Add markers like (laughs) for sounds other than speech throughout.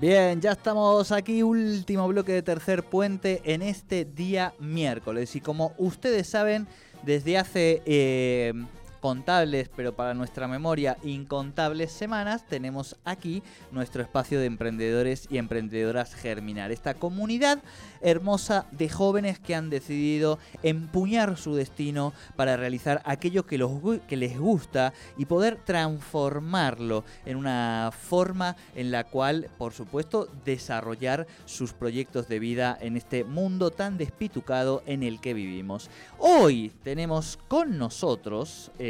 Bien, ya estamos aquí, último bloque de tercer puente en este día miércoles. Y como ustedes saben, desde hace eh, contables, pero para nuestra memoria incontables semanas, tenemos aquí nuestro espacio de emprendedores y emprendedoras Germinar. Esta comunidad hermosa de jóvenes que han decidido empuñar su destino para realizar aquello que, los, que les gusta y poder transformarlo en una forma en la cual, por supuesto, desarrollar sus proyectos de vida en este mundo tan despitucado en el que vivimos. Hoy tenemos con nosotros eh,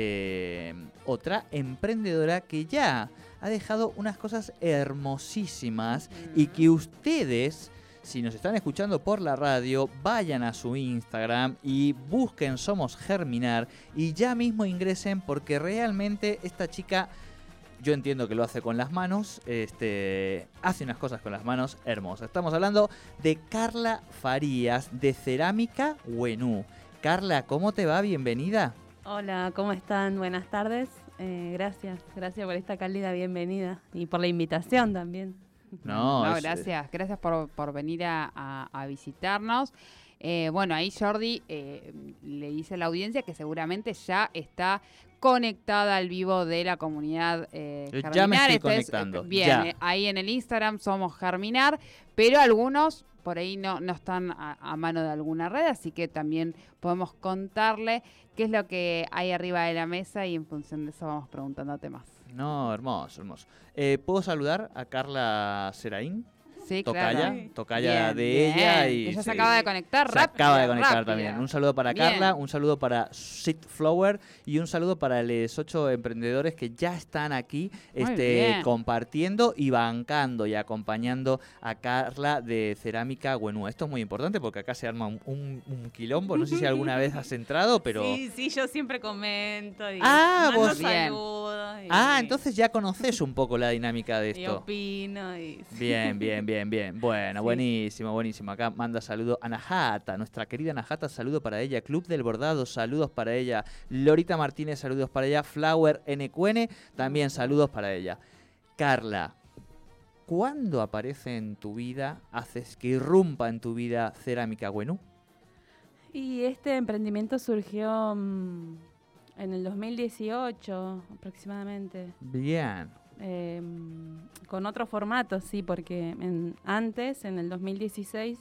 otra emprendedora que ya ha dejado unas cosas hermosísimas y que ustedes si nos están escuchando por la radio, vayan a su Instagram y busquen Somos Germinar y ya mismo ingresen porque realmente esta chica, yo entiendo que lo hace con las manos, este, hace unas cosas con las manos hermosas. Estamos hablando de Carla Farías de Cerámica Wenú. Carla, ¿cómo te va? Bienvenida. Hola, ¿cómo están? Buenas tardes. Eh, gracias, gracias por esta cálida bienvenida y por la invitación también. No, gracias, gracias por, venir a, visitarnos. Eh, bueno, ahí Jordi eh, le dice a la audiencia que seguramente ya está conectada al vivo de la comunidad eh, Germinar. Ya me estoy conectando. bien, ahí en el Instagram somos Germinar, pero algunos por ahí no, no están a, mano de alguna red, así que también podemos contarle qué es lo que hay arriba de la mesa y en función de eso vamos preguntándote más. No, hermoso, hermoso. Eh, ¿Puedo saludar a Carla Seraín? Sí, tocaya, tocaya de ella y ella se acaba de conectar se acaba de conectar también. Un saludo para Carla, un saludo para Sit Flower y un saludo para los ocho emprendedores que ya están aquí este, compartiendo y bancando y acompañando a Carla de Cerámica Bueno, Esto es muy importante porque acá se arma un, quilombo. No sé si alguna vez has entrado, pero. Sí, sí, yo siempre comento y ah, vos bien. Ah, entonces ya conoces un poco la dinámica de esto. Y opino y... Bien, bien, bien. Bien, Bueno, buenísimo, buenísimo. Acá manda saludo a Najata, nuestra querida Najata, saludo para ella. Club del Bordado, saludos para ella. Lorita Martínez, saludos para ella. Flower NQN, también saludos para ella. Carla, ¿cuándo aparece en tu vida, haces que irrumpa en tu vida Cerámica Wenú? Y este emprendimiento surgió mm, en el 2018 aproximadamente. Bien. Em, con otro formato, sí, porque antes, en el 2016,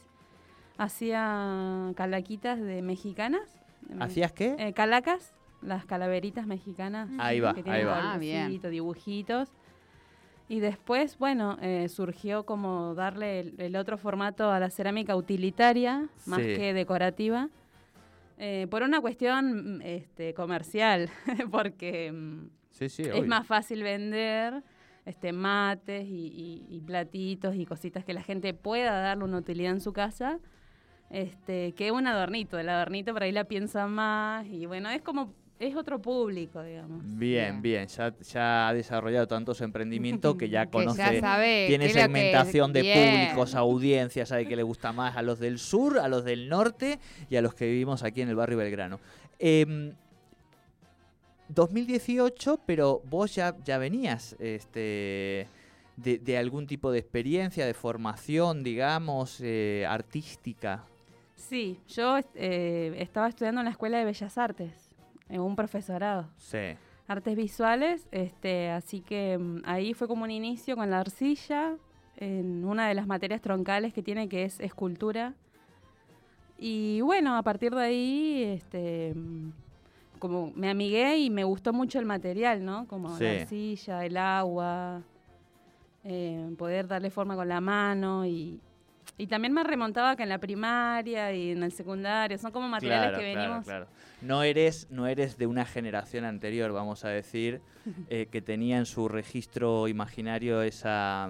hacía calaquitas de mexicanas. ¿Hacías qué? Eh, calacas, las calaveritas mexicanas. Ahí va, ahí va. Ah, bien. dibujitos. Y después, bueno, eh, surgió como darle el, otro formato a la cerámica utilitaria, más que decorativa, eh, por una cuestión mm, este, comercial, (laughs) porque es más fácil vender este, mates y, platitos y cositas que la gente pueda darle una utilidad en su casa, este, que un adornito. El adornito por ahí la piensa más y bueno, es como es otro público, digamos. Bien, bien, Ya, ha desarrollado tantos emprendimientos (laughs) que ya conoce, tiene segmentación de públicos, audiencias, sabe que le gusta más a los del sur, a los del norte y a los que vivimos aquí en el barrio Belgrano. Eh, 2018, pero vos ya, ya venías este, de, algún tipo de experiencia, de formación, digamos, eh, artística. Sí, yo eh, estaba estudiando en la Escuela de Bellas Artes, en un profesorado. Sí. artes visuales, este, así que mm, ahí fue como un inicio con la arcilla, en una de las materias troncales que tiene que es escultura. Y bueno, a partir de ahí, este, mm, como me amigué y me gustó mucho el material, ¿no? Como Sí. la arcilla, el agua, eh, poder darle forma con la mano y, y también me remontaba que en la primaria y en el secundario, son como materiales Claro, que venimos... claro. No eres, no eres de una generación anterior, vamos a decir, (laughs) eh, que tenía en su registro imaginario esa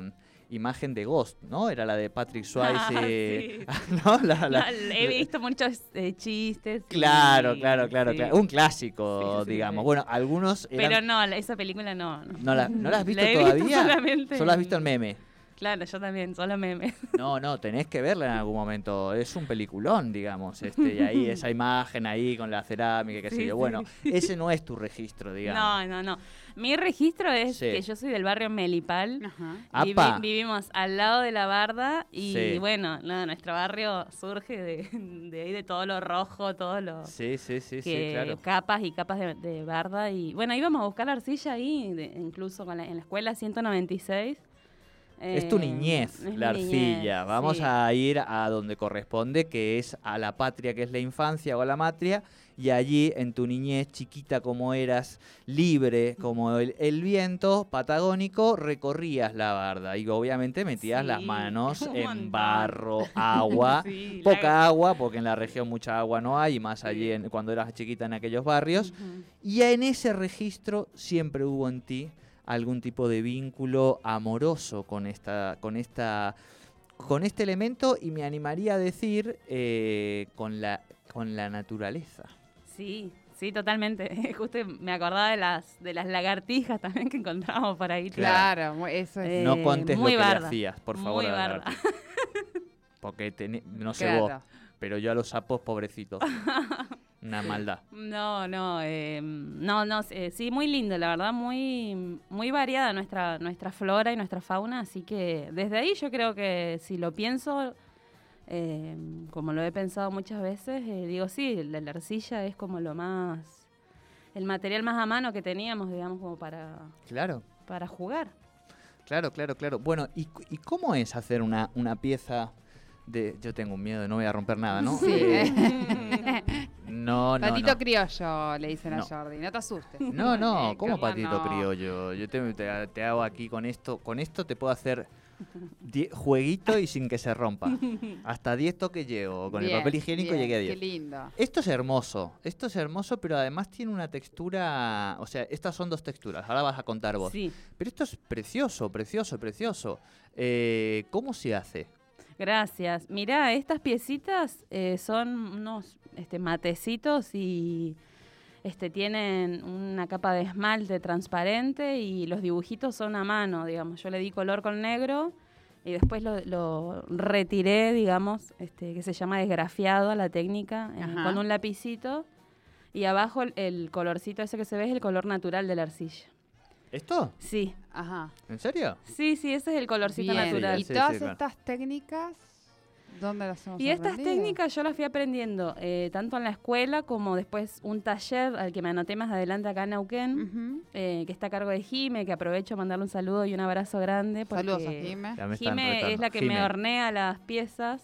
imagen de Ghost, ¿no? Era la de Patrick (laughs) Swayze. Ah, (laughs) ¿no? La- la- No, he visto muchos eh, chistes. y- Claro, claro, claro, sí. claro. Un clásico, Sí, sí, sí, digamos. sí. Bueno, algunos eran- Pero no, esa película no. No, ¿No la, ¿no la has (laughs) visto La he visto todavía? solamente Solo has visto el meme. Claro, yo también, solo memes. (laughs) No, no, tenés que verla en algún momento. Es un peliculón, digamos. Este, y ahí (laughs) esa imagen ahí con la cerámica, qué sé Sí, yo. sí. Bueno, ese no es tu registro, digamos. No, no, no. Mi registro es Sí. que yo soy del barrio Melipal. Ajá. Vivi- vivimos al lado de la barda y Sí. bueno, no, nuestro barrio surge de, de ahí de todo lo rojo, todo lo Sí, sí, sí, sí, que claro. capas y capas de, de barda y bueno, íbamos a buscar arcilla ahí, de- incluso con la- en la escuela 196. Es tu Eh, niñez, es la arcilla. niñez, Vamos sí. a ir a donde corresponde, que es a la patria, que es la infancia o a la matria. Y allí, en tu niñez, chiquita como eras, libre como el, el viento patagónico, recorrías la barda. Y obviamente metías las manos (laughs) en montón. barro, (laughs) agua. Sí, la- Poca agua, porque en la región mucha agua no hay, y más allí en- cuando eras chiquita en aquellos barrios. Y en ese registro siempre hubo en ti algún tipo de vínculo amoroso con esta, con esta, con este elemento y me animaría a decir eh, con la, con la naturaleza. Sí, sí, totalmente. (laughs) Justo me acordaba de las de las lagartijas también que encontrábamos por ahí. Claro, mu- eso es. Eh, no contes lo muy que le hacías, por favor. muy a la. (laughs) Porque no sé claro. vos, pero yo a los sapos pobrecitos. (laughs) Una maldad. No, no, eh, no, no, eh, sí, muy lindo, la verdad, muy, muy variada nuestra, nuestra flora y nuestra fauna, así que desde ahí yo creo que si lo pienso, eh, como lo he pensado muchas veces, eh, digo, sí, la, la arcilla es como lo más, el material más a mano que teníamos, digamos, como para, Claro. para jugar. Claro, claro, claro. Bueno, ¿y, y cómo es hacer una, una pieza de... Yo tengo un miedo, no voy a romper nada, ¿no? Sí. (laughs) No, no, Patito no. criollo, le dicen No. a Jordi. No te asustes. No, no, ¿cómo Carla, patito no. criollo? Yo te, te- te hago aquí con esto, con esto te puedo hacer die- jueguito y sin que se rompa. Hasta 10 toques llego, con el papel higiénico bien, llegué a Qué 10. lindo. Esto es hermoso, esto es hermoso, pero además tiene una textura, o sea, estas son dos texturas, ahora vas a contar vos. Sí, Pero esto es precioso, precioso, precioso. Eh, ¿Cómo se hace? gracias. Mirá, estas piecitas eh, son unos este, matecitos y este, tienen una capa de esmalte transparente y los dibujitos son a mano, digamos. Yo le di color con negro y después lo, lo retiré, digamos, este, que se llama desgrafiado a la técnica, con un lapicito. Y abajo el, el colorcito ese que se ve es el color natural de la arcilla. ¿Esto? Sí, Ajá. ¿En serio? sí, sí, ese es el colorcito Bien. natural. Y Sí, todas sí, claro. estas técnicas, ¿dónde las hemos Y estas aprendido? técnicas yo las fui aprendiendo eh, tanto en la escuela como después un taller al que me anoté más adelante acá en Neuquén, eh, que está a cargo de Jime, que aprovecho a mandarle un saludo y un abrazo grande. Porque Saludos a Jime. Jime es la que Jime, me hornea las piezas.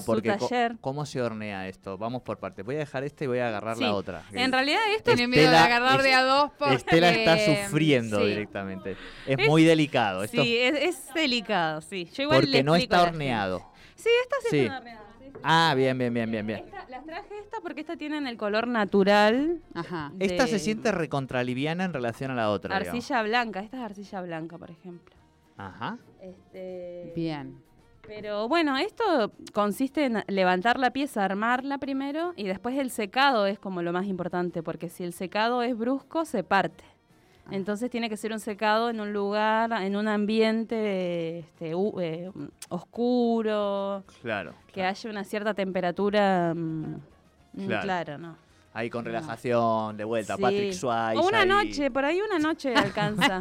Su porque taller. ¿cómo se hornea esto? Vamos por partes. Voy a dejar este y voy a agarrar Sí. la otra. En realidad esto Tiene miedo de Estela agarrar de es- a dos porque... Estela está sufriendo sí. directamente. Es, Es- muy delicado. Esto Sí, es, es delicado, sí. Yo igual le porque no está horneado. Sí, estas sí, Sí. Ah, bien, bien, bien, bien, bien. Esta- las traje estas porque estas tienen el color natural. Ajá. Esta se siente recontraliviana en relación a la otra. digamos. Arcilla blanca, esta es arcilla blanca, por ejemplo. Ajá. Este, Bien. Pero bueno, esto consiste en levantar la pieza, armarla primero y después el secado es como lo más importante, porque si el secado es brusco, se parte. Ah. Entonces tiene que ser un secado en un lugar, en un ambiente este, u- eh, oscuro, Claro. que haya una cierta temperatura mm, mm, Claro. claro, ¿no? Ahí con relajación, de vuelta, Sí. Patrick Swayze. O una ahí. noche, por ahí una noche (laughs) alcanza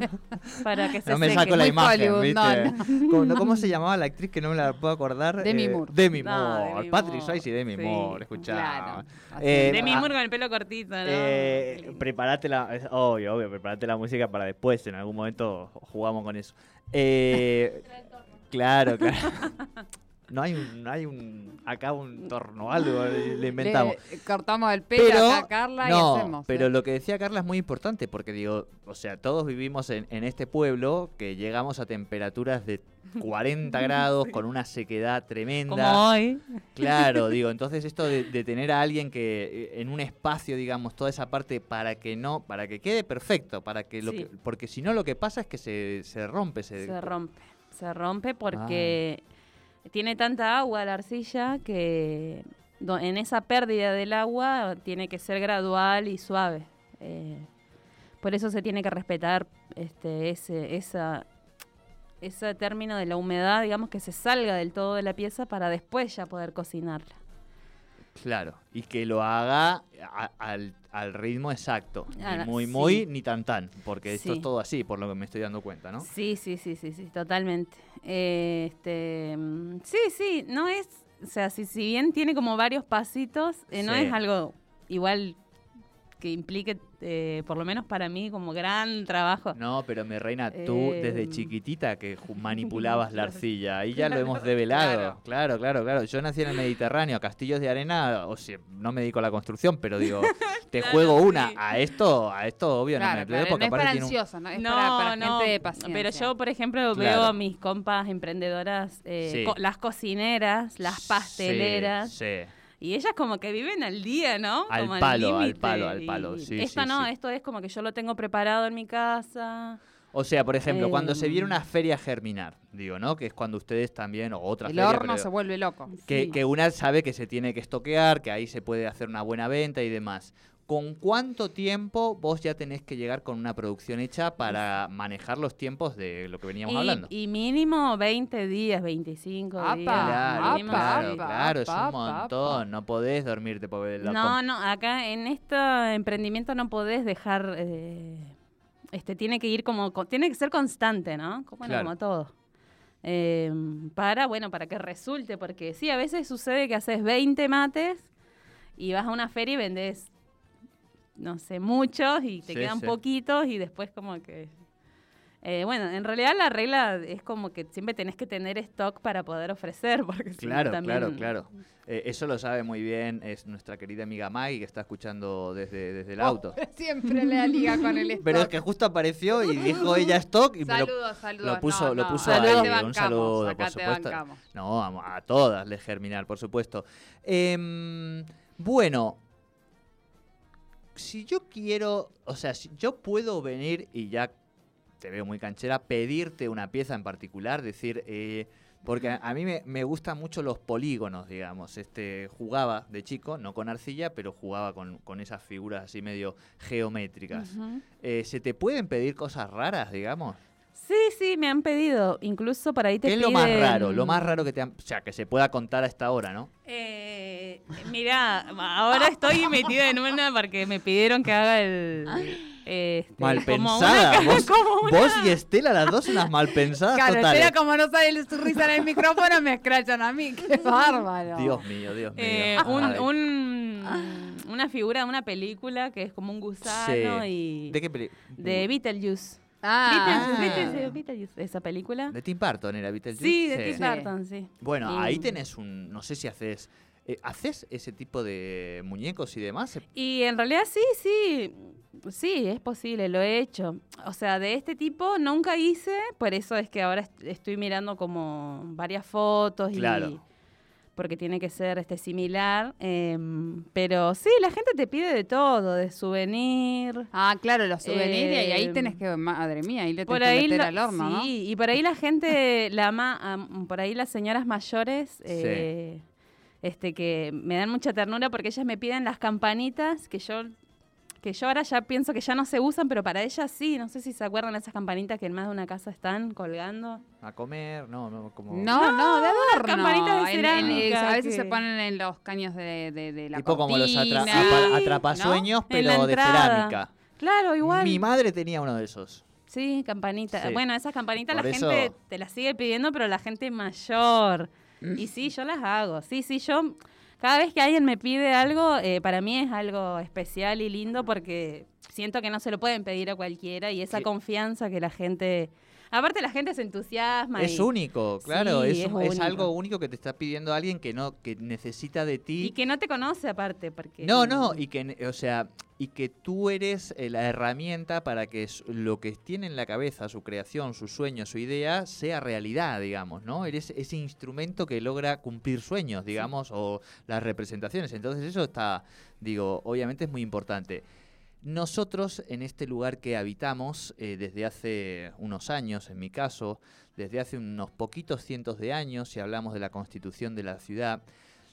para que se No me seque. saco la Muy imagen, Hollywood, ¿viste? no, (laughs) ¿Cómo, no, cómo se llamaba la actriz que no me la puedo acordar? Demi Eh, Moore. Demi No, Moore. Demi Patrick. Swayze y Demi Sí, Moore, escuchá. Claro. Eh, Demi ah, Moore con el pelo cortito, ¿no? Eh, prepárate la, es obvio, obvio, prepárate la música para después, en algún momento jugamos con eso. Eh, (laughs) claro, claro. No hay un, no hay un, acá un (laughs) torno algo, le le inventamos. Le cortamos el pelo Pero, acá a Carla no, y hacemos. pero ¿eh? lo que decía Carla es muy importante porque digo, o sea, todos vivimos en, en este pueblo que llegamos a temperaturas de (laughs) 40 grados con una sequedad tremenda. Como hoy. Claro, (laughs) digo, entonces esto de, de tener a alguien que eh, en un espacio, digamos, toda esa parte para que no, para que quede perfecto, para que lo Sí. que, porque si no lo que pasa es que se, se rompe, se, Se rompe. Se rompe porque tiene tanta agua la arcilla que en esa pérdida del agua tiene que ser gradual y suave. Eh, por eso se tiene que respetar este, ese, esa, ese término de la humedad, digamos, que se salga del todo de la pieza para después ya poder cocinarla. Claro, y que lo haga a- al, al ritmo exacto, ni muy sí. muy ni tan tan, porque esto es todo así, por lo que me estoy dando cuenta, ¿no? Sí, sí, sí, sí, sí, totalmente. Eh, este, mm, sí, sí, no es, o sea, si, si bien tiene como varios pasitos, eh, no Sí. es algo igual que implique, eh, por lo menos para mí, como gran trabajo. No, pero mi reina, tú Eh, desde chiquitita que manipulabas la arcilla, ahí ya lo hemos develado. claro. Claro, claro, claro. Yo nací en el Mediterráneo, castillos de arena, o sea, no me dedico a la construcción, pero digo, (laughs) te Claro, juego una. sí. A esto, a esto obvio no me claro, porque no es para tiene un- ¿no? Es no, para, para no, gente de paciencia. pero yo, por ejemplo, veo a mis compas emprendedoras, eh, Sí. co- las cocineras, las Sí, pasteleras, Sí, y ellas como que viven al día, ¿no? Al Como palo, al palo, al palo, sí, Esto sí, no, sí. esto es como que yo lo tengo preparado en mi casa. O sea, por ejemplo, cuando se viene Em. una feria a germinar, digo, ¿no? Que es cuando ustedes también, o otra El feria, horno pero- se vuelve loco. que, Sí. que una sabe que se tiene que estoquear, que ahí se puede hacer una buena venta y demás. ¿Con cuánto tiempo vos ya tenés que llegar con una producción hecha para manejar los tiempos de lo que veníamos y, hablando? y mínimo 20 días, 25 Apa, días. Claro, mínimo, claro, apa, claro, es un montón. apa. No podés dormirte por la No, no, acá en este emprendimiento no podés dejar, eh, este, tiene que ir como, co- tiene que ser constante, ¿no? Como, bueno, Claro. como todo. Eh, para, bueno, para que resulte, porque sí, a veces sucede que haces 20 mates y vas a una feria y vendes, no sé, muchos y te Sí, quedan sí. poquitos y después como que... eh, bueno, en realidad la regla es como que siempre tenés que tener stock para poder ofrecer, (laughs) porque Claro, también- claro, claro. Eh, eso lo sabe muy bien, es nuestra querida amiga Maggie que está escuchando desde, desde el Oh, auto. (laughs) Siempre le da liga con el stock. (laughs) Pero es que justo apareció y dijo ella stock y me lo, Saludos, saludos. lo puso- no, lo puso ahí, un saludo, acá por supuesto. No, a, a todas les germinar, por supuesto. Em, bueno, si yo quiero, o sea, si yo puedo venir y ya te veo muy canchera, pedirte una pieza en particular, decir, eh, porque a, a mí me, me gustan mucho los polígonos, digamos. Este, jugaba de chico, no con arcilla, pero jugaba con, con esas figuras así medio geométricas. Eh, ¿Se te pueden pedir cosas raras, digamos? Sí, sí, me han pedido. Incluso por ahí te ¿Qué es lo más piden- raro? Lo más raro que te han... O sea, que se pueda contar a esta hora, ¿no? Eh, mira, ahora estoy metida en una porque me pidieron que haga el... este, Mal como pensada. una- Vos, (laughs) como una- vos y Estela, las dos unas mal pensadas Claro, totales. Estela, como no sale su risa en el micrófono, me escrachan a mí. (laughs) ¡Qué bárbaro! Dios mío, Dios mío. eh, un, Ay. un- una figura de una película que es como un gusano Sí. y... ¿De qué peli? De Beetlejuice. Ah, Ah. ¿viste Beetlejuice, esa película? De Tim Burton era Beetlejuice. Sí, de Tim. Burton, sí. Bueno, Y- ahí tenés un... No sé si haces... eh, ¿Haces ese tipo de muñecos y demás? Y en realidad sí, sí, sí, es posible, lo he hecho. O sea, de este tipo nunca hice, por eso es que ahora est- estoy mirando como varias fotos Claro. y porque tiene que ser este similar. em, pero sí, la gente te pide de todo, de souvenir. Ah, claro, los souvenirs, y ahí Eh, tenés que, madre mía, ahí le Por tenés que ahí, meter la- al horno, ¿no? sí, y por ahí la gente, la ma- por ahí las señoras mayores, eh, este, que me dan mucha ternura porque ellas me piden las campanitas que yo que yo ahora ya pienso que ya no se usan, pero para ella sí. No sé si se acuerdan de esas campanitas que en más de una casa están colgando. A comer, no, no, como... No, no, de adorno. campanitas de En- en- cerámica a veces que- se ponen en los caños de, de, de la tipo como los atra- atrapasueños, pero de cerámica. Claro, igual. Mi madre tenía uno de esos. Sí, campanita. Sí. Bueno, esas campanitas Por la eso- gente te las sigue pidiendo, pero la gente mayor. Mm. Y sí, yo las hago. Sí, sí, yo. Cada vez que alguien me pide algo, eh, para mí es algo especial y lindo porque siento que no se lo pueden pedir a cualquiera y esa Sí. confianza que la gente. Aparte, la gente se entusiasma. Es y, único, claro, Sí, es, es es único. algo único que te está pidiendo alguien que no que necesita de ti. y que no te conoce, aparte. porque No, no, y que, o sea, y que tú eres eh, la herramienta para que lo que tiene en la cabeza, su creación, su sueño, su idea, sea realidad, digamos, ¿no? Eres ese instrumento que logra cumplir sueños, digamos, o las representaciones. Entonces eso está, digo, obviamente es muy importante. Nosotros en este lugar que habitamos eh, desde hace unos años, en mi caso, desde hace unos poquitos cientos de años, si hablamos de la constitución de la ciudad,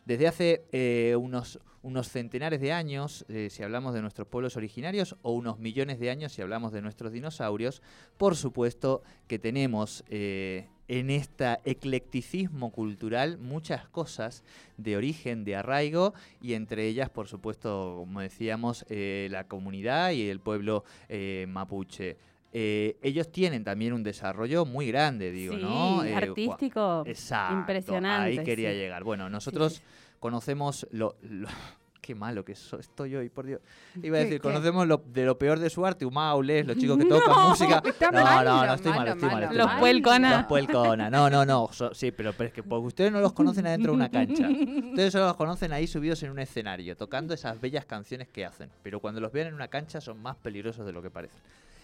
desde hace eh, unos, unos centenares de años, eh, si hablamos de nuestros pueblos originarios, o unos millones de años, si hablamos de nuestros dinosaurios, por supuesto que tenemos eh, en este eclecticismo cultural muchas cosas de origen, de arraigo, y entre ellas, por supuesto, como decíamos, eh, la comunidad y el pueblo eh, mapuche. Eh, ellos tienen también un desarrollo muy grande, digo, sí, ¿no? Artístico. Exacto, impresionante, Ahí quería sí. llegar. Bueno, nosotros conocemos lo, lo- (laughs) Qué malo que so- estoy hoy, por Dios. Iba a ¿Qué- decir, qué? conocemos lo, de lo peor de su arte, Humaules, los chicos que (laughs) tocan música. no, malo, no, no, estoy malo, mal, estoy mal. malo, estoy Los mal. puelcona. Los puelcona. No, no, no. so- sí, pero, pero es que porque ustedes no los conocen adentro de una cancha. Ustedes solo los conocen ahí subidos en un escenario, tocando esas bellas canciones que hacen. Pero cuando los vean en una cancha son más peligrosos de lo que parecen.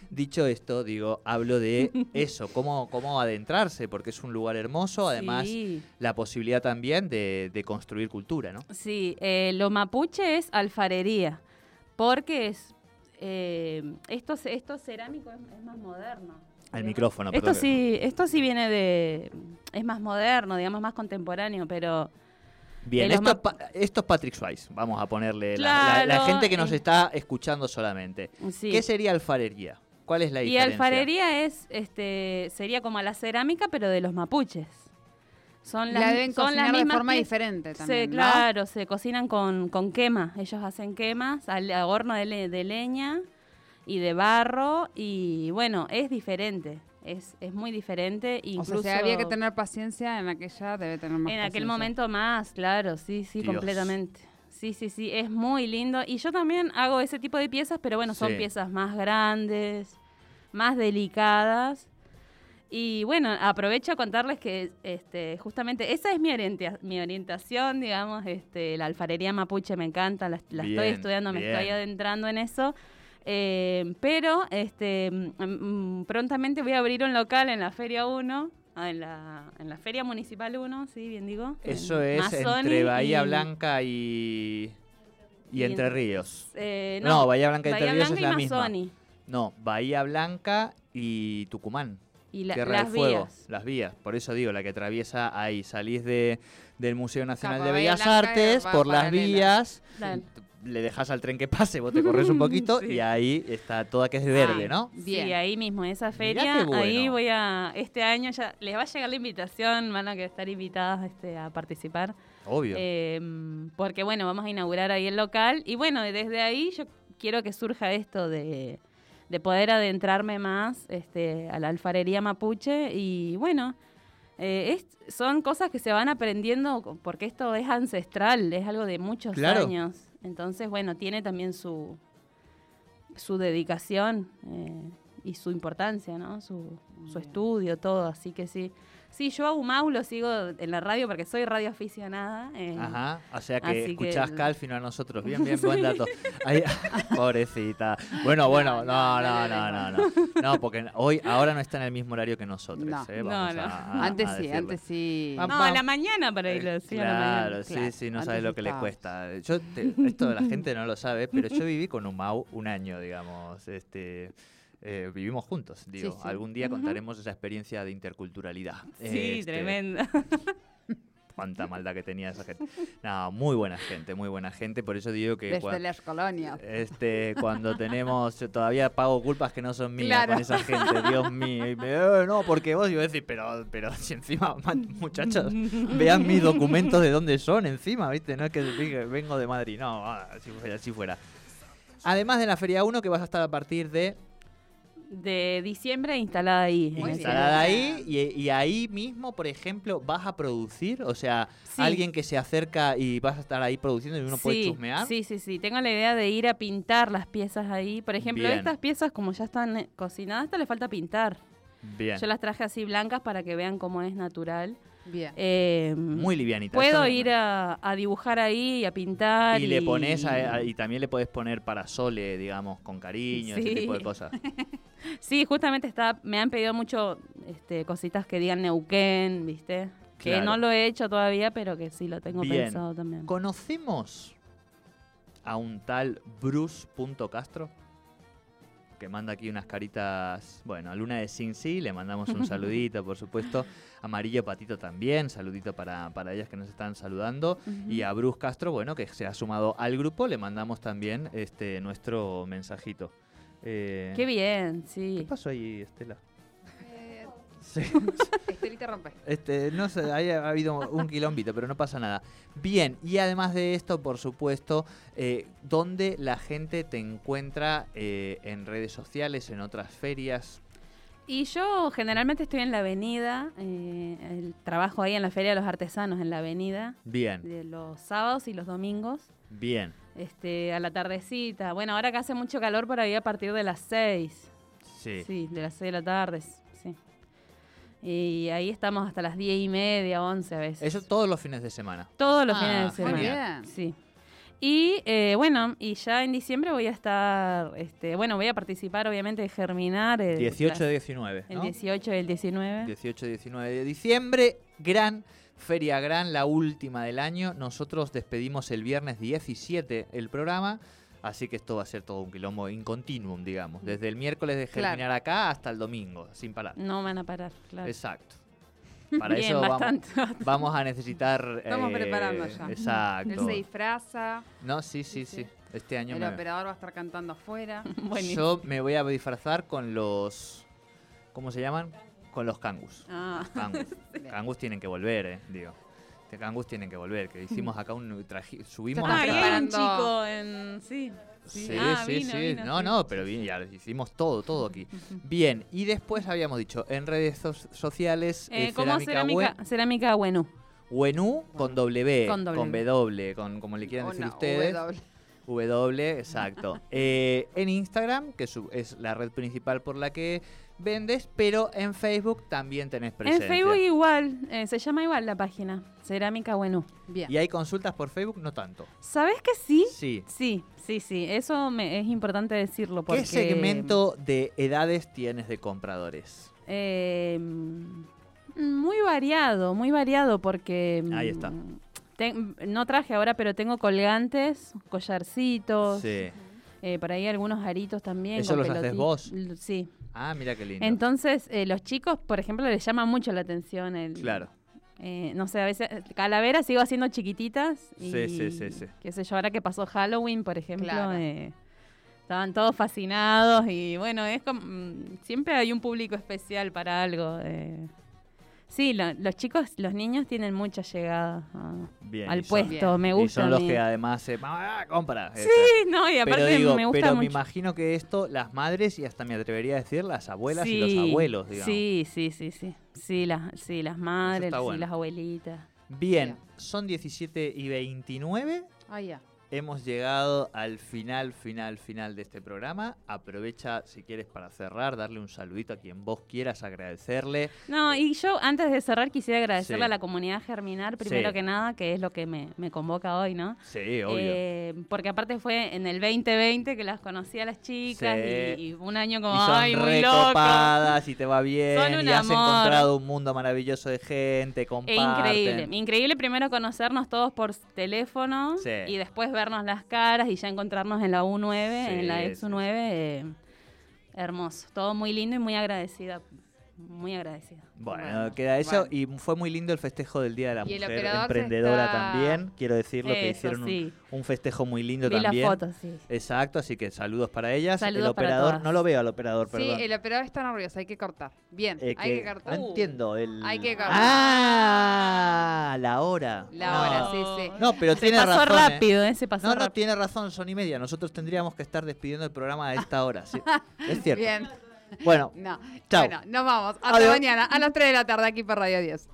Dicho esto, digo, hablo de eso, cómo, cómo adentrarse, porque es un lugar hermoso, además Sí. la posibilidad también de, de construir cultura, ¿no? Sí, eh, lo mapuche es alfarería, porque es eh, esto, esto cerámico es, es más moderno. Al micrófono, Esto perdón. sí, esto sí viene de, es más moderno, digamos más contemporáneo, pero Bien, esto, es esto Patrick Swayze, vamos a ponerle la, la- la Claro, gente que nos eh. está escuchando solamente. sí. ¿Qué sería alfarería? ¿Cuál es la y diferencia? alfarería es, este, sería como la cerámica, pero de los mapuches. Son las, la deben son las cocinar de forma diferente Se- también, ¿no? claro, se cocinan con, con quema. Ellos hacen quemas al a horno de, le- de leña y de barro. Y bueno, es diferente. Es, es muy diferente. O Incluso sea, si había que tener paciencia en aquella, debe tener más en aquel momento más, claro, sí, sí, Dios. completamente. Sí, sí, sí, es muy lindo. Y yo también hago ese tipo de piezas, pero bueno, son Sí. piezas más grandes, más delicadas. Y bueno, aprovecho a contarles que este, justamente esa es mi, orienta- mi orientación, digamos, este, la alfarería mapuche me encanta, la, la estoy Bien, estudiando, me estoy adentrando en eso. Eh, pero este, mm, mm, prontamente voy a abrir un local en la Feria 1, ah, en la, en la Feria Municipal 1, sí, bien digo. Eso en es Mazzoni entre Bahía y- Blanca y, y y Entre en- Ríos. eh, No, Bahía Blanca y Entre Bahía Ríos Blanca es y la misma. No, Bahía Blanca y Tucumán. Y la- Tierra las del Fuego, vías. las vías. Por eso digo, la que atraviesa ahí. Salís de, del Museo Nacional de Bellas Artes por las vías. Le dejas al tren que pase, vos te corres un (laughs) poquito Sí. y ahí está toda que es de verde, Ah, ¿no? Bien. Sí, ahí mismo, esa feria. qué bueno. Ahí voy a. Este año ya les va a llegar la invitación, van a que estar invitadas este, a participar. Obvio. Eh, porque bueno, vamos a inaugurar ahí el local. Y bueno, desde ahí yo quiero que surja esto de, de poder adentrarme más este, a la alfarería mapuche. Y bueno, eh, es- son cosas que se van aprendiendo porque esto es ancestral, es algo de muchos Claro. años. Entonces, bueno, tiene también su, su dedicación eh, y su importancia, ¿no? Su, su estudio, todo. Así que sí. Sí, yo a Humau lo sigo en la radio porque soy radioaficionada. eh, Ajá, o sea que que escuchás el- Calfino a nosotros. Bien, bien, (laughs) buen dato. (laughs) Pobrecita. Bueno, bueno, no, no, no, no, no. No, porque hoy, ahora no está en el mismo horario que nosotros. No. ¿eh? No, Vamos no. a- a- Antes a sí, antes sí. No, a la mañana para ir Eh, sí. Claro, sí, sí, no Antes sabes lo que le cuesta. Yo te- (laughs) esto la gente no lo sabe, pero yo viví con Umau un año, digamos. Este, eh, vivimos juntos, digo. sí. Algún día contaremos esa experiencia de interculturalidad. (laughs) Sí, Este, tremenda. (laughs) cuánta maldad que tenía esa gente. No, muy buena gente, muy buena gente. Por eso digo que Desde cua- las colonias. este, cuando tenemos, todavía pago culpas que no son mías Claro. con esa gente, Dios mío. Y me, "Eh, no, porque vos, yo decir, pero, pero (laughs) si encima, ma- muchachos, vean mis documentos de dónde son encima, ¿viste? No es que vengo de Madrid, no, ah, si fuera, si fuera. Además de la Feria 1, que vas a estar a partir de De diciembre instalada ahí. Muy bien. instalada centro. ahí y, y ahí mismo, por ejemplo, vas a producir, o sea, Sí. alguien que se acerca y vas a estar ahí produciendo y uno puede sí, chusmear. Sí, sí, sí. Tengo la idea de ir a pintar las piezas ahí. Por ejemplo, Bien. estas piezas, como ya están eh, cocinadas, esta le falta pintar. Bien. Yo las traje así blancas para que vean cómo es natural. Bien. Eh, Muy livianita. Puedo ir a, a dibujar ahí, a pintar. Y le pones a- a- y también le podés poner parasoles, digamos, con cariño, ese Sí. tipo de cosas. (laughs) Sí, justamente está, me han pedido mucho este, cositas que digan Neuquén, ¿viste? Que no lo he hecho todavía, pero que sí lo tengo Bien. pensado también. ¿Conocemos a un tal Bruce.castro? Que manda aquí unas caritas, bueno, a Luna de Sin Sí, le mandamos un (laughs) saludito, por supuesto. Amarillo Patito también, saludito para, para ellas que nos están saludando. Y a Bruce Castro, bueno, que se ha sumado al grupo, le mandamos también este nuestro mensajito. Eh, Qué bien, ¿Qué sí. pasó ahí, Estela? Eh, Sí. (laughs) Estelita rompe. Este, no sé, ahí ha habido un quilombito, pero no pasa nada. Bien, y además de esto, por supuesto, eh, ¿dónde la gente te encuentra eh, en redes sociales, en otras ferias? Y yo generalmente estoy en la avenida, eh, el trabajo ahí en la Feria de los Artesanos, en la avenida, Bien, de los sábados y los domingos, bien. Este, a la tardecita. Bueno, ahora que hace mucho calor por ahí a partir de las 6. Sí. Sí, de las 6 de la tarde, sí. Y ahí estamos hasta las 10 y media, 11 a veces. Eso todos los fines de semana. Todos los Ah, fines de semana. bien. Sí. Y eh, bueno, y ya en diciembre voy a estar, este, bueno, voy a participar obviamente de Germinar. el- 18 las- de 19, El ¿no? 18 y el 19. 18 y 19 de diciembre, gran Feria Gran, la última del año. Nosotros despedimos el viernes 17 el programa, así que esto va a ser todo un quilombo in continuum, digamos. Desde el miércoles de Claro. Germinar acá hasta el domingo, sin parar. No van a parar, claro. Exacto. Para Bien, eso vamos, bastante. (laughs) vamos a necesitar... Estamos eh, preparando ya. Exacto. Él se disfraza. No, sí, sí, sí. Este año El me- operador va a estar cantando afuera. Buenísimo. (laughs) yo me voy a disfrazar con los... ¿Cómo se llaman? Con los cangus. Ah, Cangus. Cangus (laughs) tienen que volver, eh, digo. De Cangus tienen que volver, que hicimos acá un traje, subimos ah, preparando- chico, en... Sí. Sí, Ah, sí, vino, sí. vino, no, sí. no, pero bien, ya hicimos todo, todo aquí. Bien, y después habíamos dicho en redes so- sociales Eh, eh, como cerámica, cerámica bueno. Wenú con W, Con con W. W, con como le quieran decir Una ustedes. W. W, exacto. (laughs) Eh, en Instagram, que es la red principal por la que vendes, pero en Facebook también tenés presencia. En Facebook igual, eh, se llama igual la página, Cerámica Bueno. Bien. ¿Y hay consultas por Facebook? No tanto. ¿Sabes que sí? Sí. Sí, sí, sí. Eso me, es importante decirlo porque... ¿Qué segmento de edades tienes de compradores? Eh, mm, muy variado, muy variado porque... mm, Ahí está. Ten- no traje ahora, pero tengo colgantes, collarcitos, Sí. eh, por ahí algunos aritos también. ¿Eso con los haces vos? Sí. Ah, mira qué lindo. Entonces, eh, los chicos, por ejemplo, les llama mucho la atención el... claro. eh, no sé, a veces calaveras sigo haciendo chiquititas. Y, Sí, sí, sí, sí. Qué sé yo, ahora que pasó Halloween, por ejemplo, Claro. eh, estaban todos fascinados y bueno, es como, mm, siempre hay un público especial para algo. Eh. Sí, lo- los chicos, los niños tienen mucha llegada a- Bien. al y son- puesto, me Y gusta. son a los que además se... "Mamá, compra. Sí, no, y aparte pero digo, me gusta pero me imagino que esto, las madres y hasta me atrevería a decir las abuelas y los abuelos, digamos. Sí, sí, sí, sí. Sí, las, sí, las madres, está sí, bueno. las abuelitas. Bien, Bien. son 17 y 29. Ah, ya. Hemos llegado al final, final, final de este programa. Aprovecha, si quieres, para cerrar, darle un saludito a quien vos quieras, agradecerle. No, y yo antes de cerrar quisiera agradecerle Sí. a la comunidad Germinar, primero Sí. que nada, que es lo que me, me convoca hoy, ¿no? Sí, obvio. Eh, porque aparte fue en el 2020 que las conocí a las chicas Sí. y, y un año como, y son ay, muy loco. recopadas y te va bien. Son un y has amor. encontrado un mundo maravilloso de gente, E comparten. increíble, increíble primero conocernos todos por teléfono y después vernos las caras y ya encontrarnos en la U9, Sí, en la ex sí, U9. eh, hermoso, todo muy lindo y muy agradecida muy agradecida. Bueno, Bueno, queda eso bueno. y fue muy lindo el festejo del Día de la Y Mujer emprendedora está- también. Quiero decirlo que Eso, hicieron un- sí. un, festejo muy lindo Vi también. las fotos, sí. Exacto, así que saludos para ellas. Saludos el para operador, todas. no lo veo al operador, Sí, perdón. el operador está nervioso, hay que cortar. Bien, Eh, hay que cortar. No entiendo. El... Hay que cortar. Ah, la hora. La No. hora, sí, sí. No, pero Se tiene pasó razón. ¿eh? rápido, ¿eh? Se pasó No, no, rápido. tiene razón, son y media. Nosotros tendríamos que estar despidiendo el programa a esta hora. sí. (laughs) Es cierto. Bien. Bueno, No. Chao. Bueno, nos vamos. Hasta Adiós. mañana a las 3 de la tarde aquí por Radio 10.